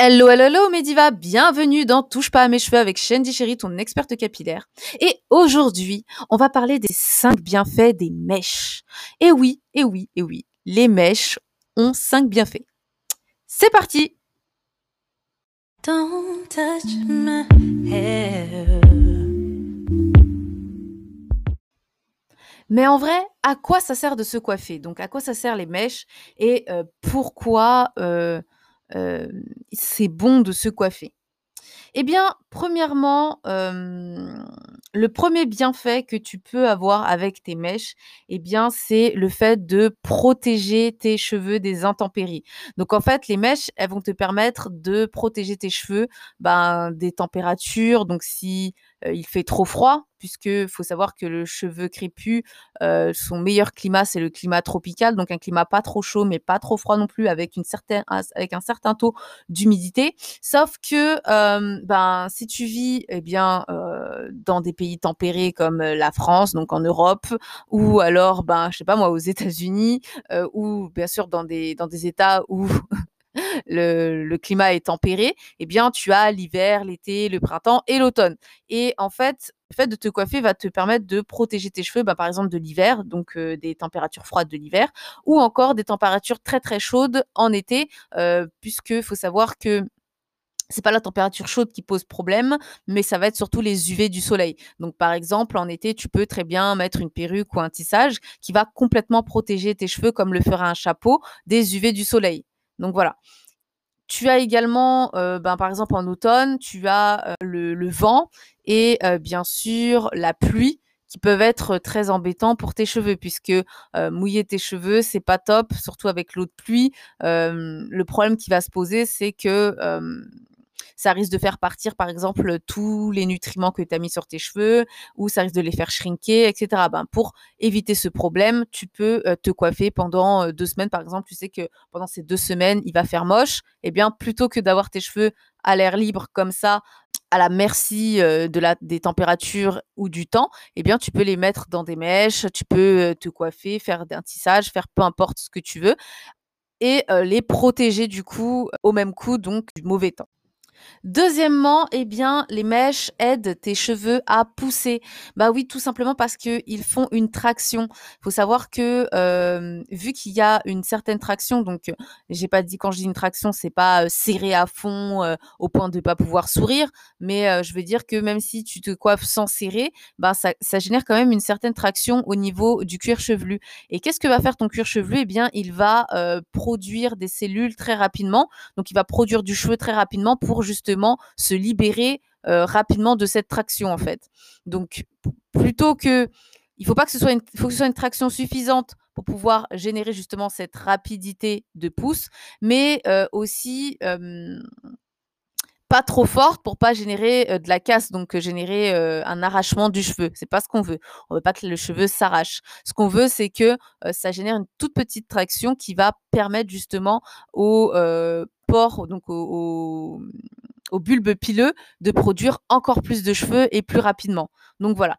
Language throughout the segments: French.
Hello, hello, hello, Mediva, bienvenue dans Touche pas à mes cheveux avec Shandy Chéri, ton experte capillaire. Et aujourd'hui, on va parler des 5 bienfaits des mèches. Et oui, et oui, et oui, les mèches ont 5 bienfaits. C'est parti Don't touch my hair. Mais en vrai, à quoi ça sert de se coiffer? Donc, à quoi ça sert les mèches? Et euh, pourquoi euh, c'est bon de se coiffer Eh bien, premièrement, le premier bienfait que tu peux avoir avec tes mèches, eh bien, c'est le fait de protéger tes cheveux des intempéries. Donc, en fait, les mèches, elles vont te permettre de protéger tes cheveux ben, des températures. Donc, si il fait trop froid, puisque faut savoir que le cheveu crépus, son meilleur climat, c'est le climat tropical, donc un climat pas trop chaud, mais pas trop froid non plus, avec, une certaine, avec un certain taux d'humidité. Sauf que ben, si tu vis eh bien, dans des pays tempérés comme la France, donc en Europe, ou alors, ben, je sais pas moi, aux États-Unis, ou bien sûr dans des, dans des États où le, climat est tempéré, eh bien, tu as l'hiver, l'été, le printemps et l'automne. Et en fait, le fait de te coiffer va te permettre de protéger tes cheveux, bah, par exemple de l'hiver, donc euh, des températures froides de l'hiver, ou encore des températures très très chaudes en été, euh, puisque faut savoir que c'est pas la température chaude qui pose problème, mais ça va être surtout les UV du soleil. Donc, par exemple, en été, tu peux très bien mettre une perruque ou un tissage qui va complètement protéger tes cheveux, comme le fera un chapeau, des UV du soleil. Donc voilà. Tu as également, euh, ben, par exemple en automne, tu as euh, le, vent et euh, bien sûr la pluie qui peuvent être très embêtants pour tes cheveux puisque mouiller tes cheveux c'est pas top surtout avec l'eau de pluie le problème qui va se poser c'est que ça risque de faire partir, par exemple, tous les nutriments que tu as mis sur tes cheveux, ou ça risque de les faire shrinker, etc. Ben, pour éviter ce problème, tu peux euh, te coiffer pendant euh, deux semaines, par exemple. Tu sais que pendant ces deux semaines, il va faire moche. Eh bien, plutôt que d'avoir tes cheveux à l'air libre comme ça, à la merci euh, des températures ou du temps, eh bien, tu peux les mettre dans des mèches, tu peux te coiffer, faire un tissage, faire peu importe ce que tu veux, et les protéger du coup au même coup donc du mauvais temps. Deuxièmement, eh bien, les mèches aident tes cheveux à pousser. Bah oui, tout simplement parce qu'ils font une traction. Il faut savoir que euh, vu qu'il y a une certaine traction, donc j'ai pas dit quand je dis une traction, c'est pas euh, serré à fond euh, au point de pas pouvoir sourire, mais je veux dire que même si tu te coiffes sans serrer, bah ça, ça génère quand même une certaine traction au niveau du cuir chevelu. Et qu'est-ce que va faire ton cuir chevelu? Eh bien, il va produire des cellules très rapidement. Donc, il va produire du cheveu très rapidement pour justement se libérer euh, rapidement de cette traction en fait. Donc plutôt que il faut pas que ce soit une, traction suffisante pour pouvoir générer justement cette rapidité de pouce, mais euh, aussi pas trop forte pour pas générer euh, de la casse, donc générer un arrachement du cheveu. C'est pas ce qu'on veut. On veut pas que le cheveu s'arrache. Ce qu'on veut, c'est que ça génère une toute petite traction qui va permettre justement au pores, donc au, au bulbe pileux de produire encore plus de cheveux et plus rapidement. Donc voilà,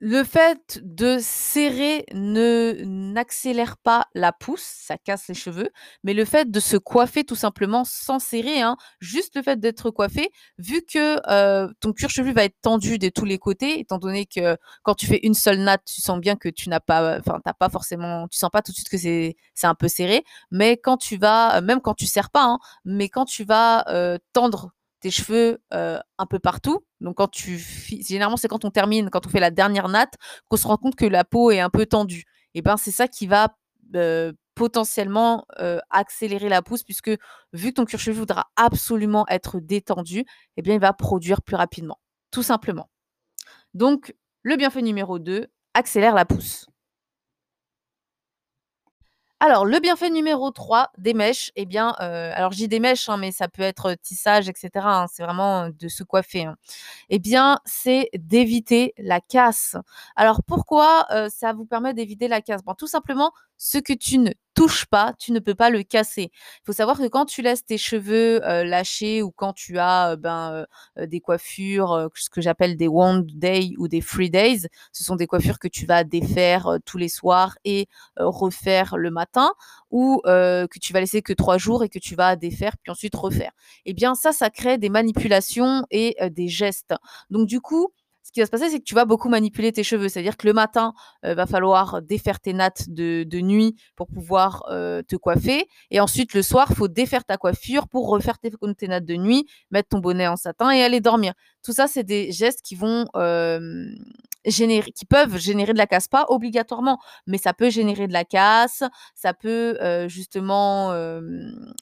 le fait de serrer ne n'accélère pas la pousse, ça casse les cheveux, mais le fait de se coiffer tout simplement sans serrer, hein, juste le fait d'être coiffé, vu que euh, ton cuir chevelu va être tendu de tous les côtés, étant donné que quand tu fais une seule natte, tu sens bien que tu n'as pas, enfin t'as pas forcément, tu sens pas tout de suite que c'est c'est un peu serré, mais quand tu vas, même quand tu serres pas, hein, mais quand tu vas euh, tendre tes cheveux euh, un peu partout. Donc quand tu généralement c'est quand on termine, quand on fait la dernière natte, qu'on se rend compte que la peau est un peu tendue. Et ben c'est ça qui va euh, potentiellement euh, accélérer la pousse puisque vu que ton cuir chevelu voudra absolument être détendu, eh bien il va produire plus rapidement, tout simplement. Donc le bienfait numéro 2, accélère la pousse. Alors, le bienfait numéro 3 des mèches, eh bien, euh, alors j'ai des mèches, hein, mais ça peut être tissage, etc. Hein, c'est vraiment de se coiffer. Hein. Eh bien, c'est d'éviter la casse. Alors, pourquoi ça vous permet d'éviter la casse? Bon, Tout simplement, ce que tu ne touches pas, tu ne peux pas le casser. Il faut savoir que quand tu laisses tes cheveux euh, lâchés ou quand tu as euh, ben, euh, des coiffures, ce que j'appelle des one day ou des free days, ce sont des coiffures que tu vas défaire tous les soirs et refaire le matin, ou que tu vas laisser que trois jours et que tu vas défaire puis ensuite refaire. Eh bien ça, ça crée des manipulations et des gestes. Donc du coup, ce qui va se passer, c'est que tu vas beaucoup manipuler tes cheveux. C'est-à-dire que le matin, il euh, va falloir défaire tes nattes de, nuit pour pouvoir euh, te coiffer. Et ensuite, le soir, il faut défaire ta coiffure pour refaire tes, tes, nattes de nuit, mettre ton bonnet en satin et aller dormir. Tout ça, c'est des gestes qui vont euh, générer, qui peuvent générer de la casse, pas obligatoirement, mais ça peut générer de la casse, ça peut justement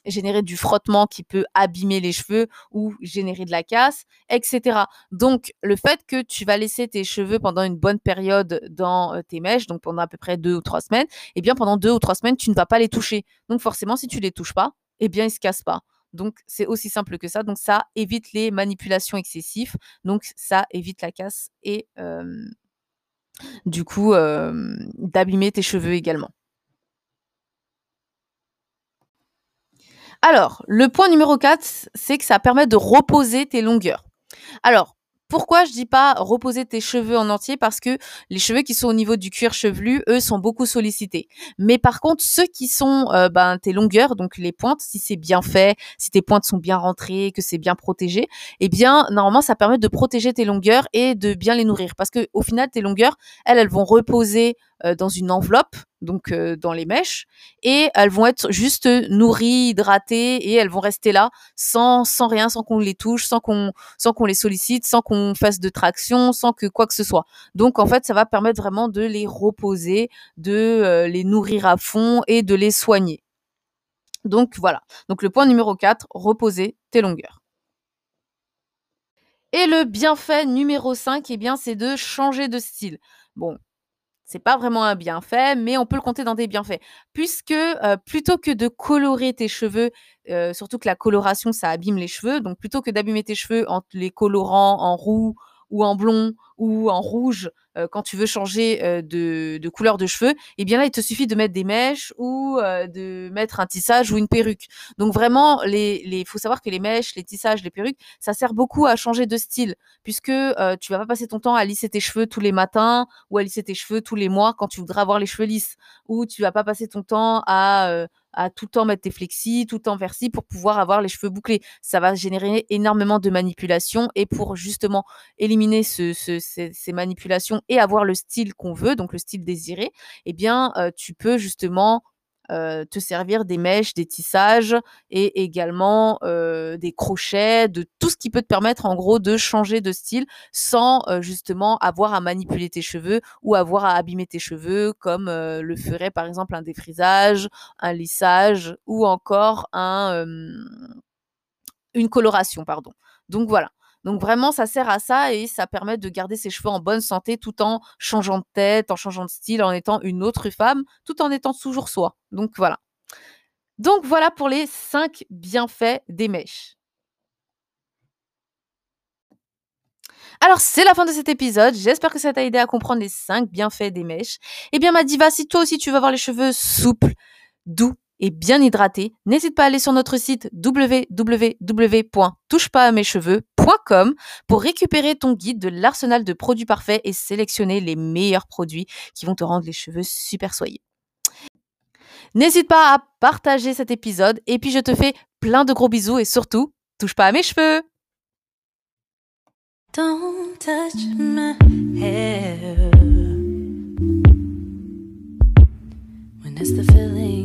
générer du frottement qui peut abîmer les cheveux ou générer de la casse, etc. Donc, le fait que tu vas laisser tes cheveux pendant une bonne période dans tes mèches, donc pendant à peu près deux ou trois semaines, eh bien, pendant deux ou trois semaines, tu ne vas pas les toucher. Donc, forcément, si tu les touches pas, eh bien, ils se cassent pas. Donc, c'est aussi simple que ça. Donc, ça évite les manipulations excessives. Donc, ça évite la casse et du coup, d'abîmer tes cheveux également. Alors, le point numéro 4, c'est que ça permet de reposer tes longueurs. Alors, pourquoi je dis pas reposer tes cheveux en entier? Parce que les cheveux qui sont au niveau du cuir chevelu, eux, sont beaucoup sollicités. Mais par contre, ceux qui sont euh, ben, tes longueurs, donc les pointes, si c'est bien fait, si tes pointes sont bien rentrées, que c'est bien protégé, eh bien, normalement, ça permet de protéger tes longueurs et de bien les nourrir. Parce que au final, tes longueurs, elles, elles vont reposer dans une enveloppe, donc euh, dans les mèches, et elles vont être juste nourries, hydratées, et elles vont rester là sans, sans rien, sans qu'on les touche, sans qu'on sans qu'on les sollicite, sans qu'on fasse de traction, sans que quoi que ce soit. Donc en fait, ça va permettre vraiment de les reposer, de euh, les nourrir à fond et de les soigner. Donc voilà. Donc le point numéro 4, reposer tes longueurs. Et le bienfait numéro 5, eh bien, c'est de changer de style. Bon, c'est pas vraiment un bienfait, mais on peut le compter dans des bienfaits. Puisque euh, plutôt que de colorer tes cheveux, euh, surtout que la coloration, ça abîme les cheveux, donc plutôt que d'abîmer tes cheveux en les colorant en roux ou en blond ou en rouge euh, quand tu veux changer euh, de, couleur de cheveux, eh bien là, il te suffit de mettre des mèches ou euh, de mettre un tissage ou une perruque. Donc vraiment, les, les, faut savoir que les mèches, les tissages, les perruques, ça sert beaucoup à changer de style, puisque tu vas pas passer ton temps à lisser tes cheveux tous les matins ou à lisser tes cheveux tous les mois quand tu voudras avoir les cheveux lisses, ou tu vas pas passer ton temps à à tout le temps mettre tes flexis, tout le temps versi pour pouvoir avoir les cheveux bouclés. Ça va générer énormément de manipulations et pour justement éliminer ce, ces, manipulations et avoir le style qu'on veut, donc le style désiré, eh bien, euh, tu peux justement euh, te servir des mèches, des tissages et également euh, des crochets, de tout ce qui peut te permettre en gros de changer de style sans euh, justement avoir à manipuler tes cheveux ou avoir à abîmer tes cheveux comme le ferait par exemple un défrisage, un lissage ou encore un, une coloration, pardon. Donc voilà. Donc vraiment, ça sert à ça et ça permet de garder ses cheveux en bonne santé tout en changeant de tête, en changeant de style, en étant une autre femme, tout en étant toujours soi. Donc voilà. Donc voilà pour les 5 bienfaits des mèches. Alors, c'est la fin de cet épisode. J'espère que ça t'a aidé à comprendre les 5 bienfaits des mèches. Eh bien, ma diva, si toi aussi tu veux avoir les cheveux souples, doux et bien hydraté, n'hésite pas à aller sur notre site www.touchepasamescheveux.com pour récupérer ton guide de l'arsenal de produits parfaits et sélectionner les meilleurs produits qui vont te rendre les cheveux super soyeux. N'hésite pas à partager cet épisode et puis je te fais plein de gros bisous et surtout, touche pas à mes cheveux. Don't touch my hair. When the feeling